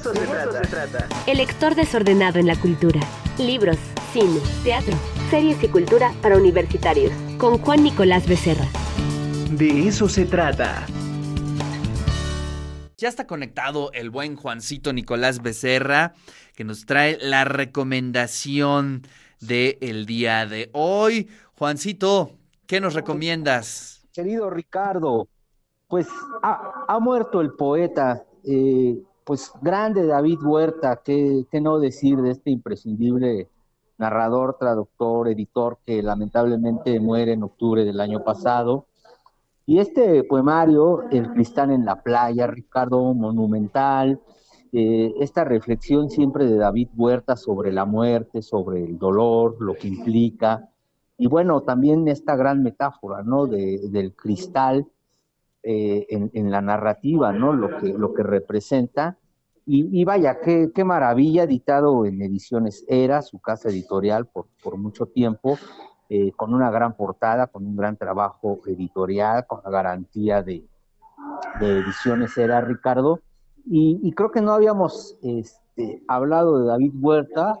eso, se, trata. El lector desordenado en la cultura. Libros, cine, teatro, series y cultura para universitarios. Con Juan Nicolás Becerra. De eso se trata. Ya está conectado el buen Juancito Nicolás Becerra, que nos trae la recomendación del día de hoy. Juancito, ¿qué nos recomiendas? Querido Ricardo, pues ha, muerto el poeta, eh, pues grande David Huerta, ¿qué, ¿qué, no decir de este imprescindible narrador, traductor, editor que lamentablemente muere en octubre del año pasado? Y este poemario, El cristal en la playa, Ricardo, monumental, eh, esta reflexión siempre de David Huerta sobre la muerte, sobre el dolor, lo que implica, y bueno, también esta gran metáfora, ¿no? del cristal eh, en, la narrativa, ¿no? Lo que, lo que representa. Y, vaya, qué, maravilla, editado en Ediciones Era, su casa editorial por, por mucho tiempo, eh, con una gran portada, con un gran trabajo editorial, con la garantía de, ediciones era Ricardo. Y, creo que no habíamos este, hablado de David Huerta,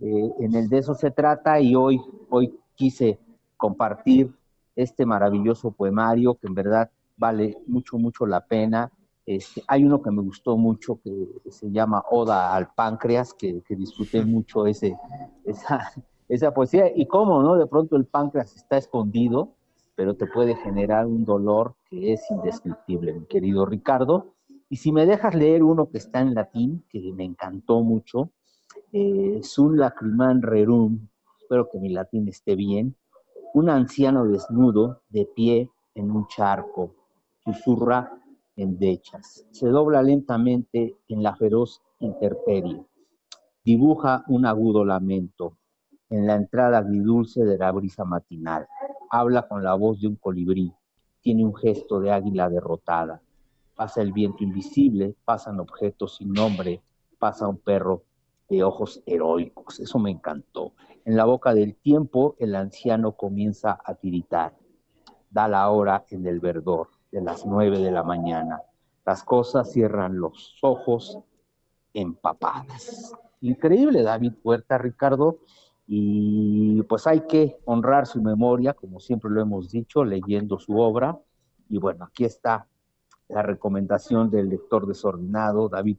eh, en el de eso se trata, y hoy, hoy quise compartir este maravilloso poemario que en verdad vale mucho, mucho la pena. Este, hay uno que me gustó mucho que se llama Oda al Páncreas, que, que disfruté mucho ese, esa, esa poesía y cómo, ¿no? De pronto el páncreas está escondido, pero te puede generar un dolor que es indescriptible, mi querido Ricardo. Y si me dejas leer uno que está en latín, que me encantó mucho, eh, Sun lacriman rerum, espero que mi latín esté bien, un anciano desnudo, de pie en un charco, susurra en dechas, se dobla lentamente en la feroz interperie, dibuja un agudo lamento, en la entrada agridulce de la brisa matinal. Habla con la voz de un colibrí, tiene un gesto de águila derrotada. Pasa el viento invisible, pasan objetos sin nombre, pasa un perro de ojos heroicos. Eso me encantó. En la boca del tiempo, el anciano comienza a tiritar. Da la hora en el verdor de las nueve de la mañana. Las cosas cierran los ojos empapadas. Increíble, David Puerta, Ricardo y pues hay que honrar su memoria, como siempre lo hemos dicho, leyendo su obra. Y bueno, aquí está la recomendación del lector desordenado, David,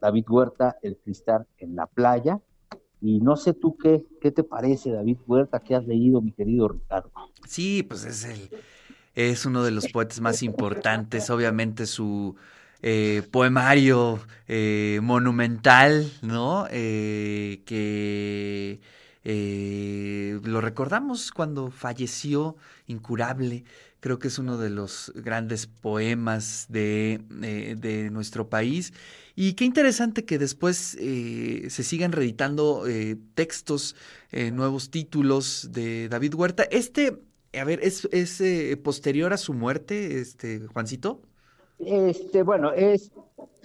David Huerta, El cristal en la playa. Y no sé tú qué, qué te parece, David Huerta, qué has leído, mi querido Ricardo. Sí, pues es el, es uno de los poetas más importantes, obviamente su eh, poemario eh, monumental, ¿no? Eh, que eh, lo recordamos cuando falleció incurable. Creo que es uno de los grandes poemas de, eh, nuestro país. Y qué interesante que después eh, se sigan reeditando textos, nuevos títulos de David Huerta. Este, a ver, ¿es, es posterior a su muerte, este, Juancito? Este, bueno, es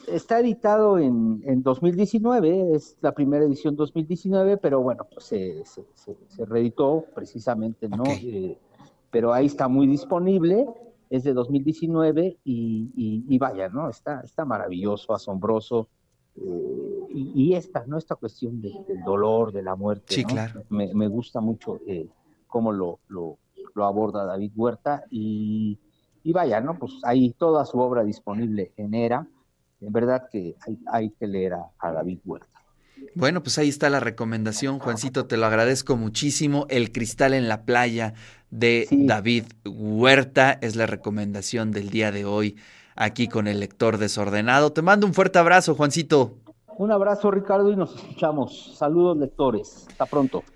está editado en, en, 2019, es la primera edición 2019, pero bueno, pues se, se, reeditó precisamente, ¿no? Eh, pero ahí está muy disponible, es de 2019 y, y, vaya, ¿no? Está, está maravilloso, asombroso. Eh, y, esta, ¿no? Esta cuestión del dolor, de la muerte. Sí, claro. Me, me, gusta mucho eh, cómo lo, lo, lo, aborda David Huerta y, y vaya, ¿no? Pues hay toda su obra disponible en ERA en verdad que hay, que leer a, David Huerta. Bueno, pues ahí está la recomendación, Juancito, te lo agradezco muchísimo. El cristal en la playa de David Huerta es la recomendación del día de hoy aquí con el lector desordenado. Te mando un fuerte abrazo, Juancito. Un abrazo, Ricardo, y nos escuchamos. Saludos, lectores. Hasta pronto.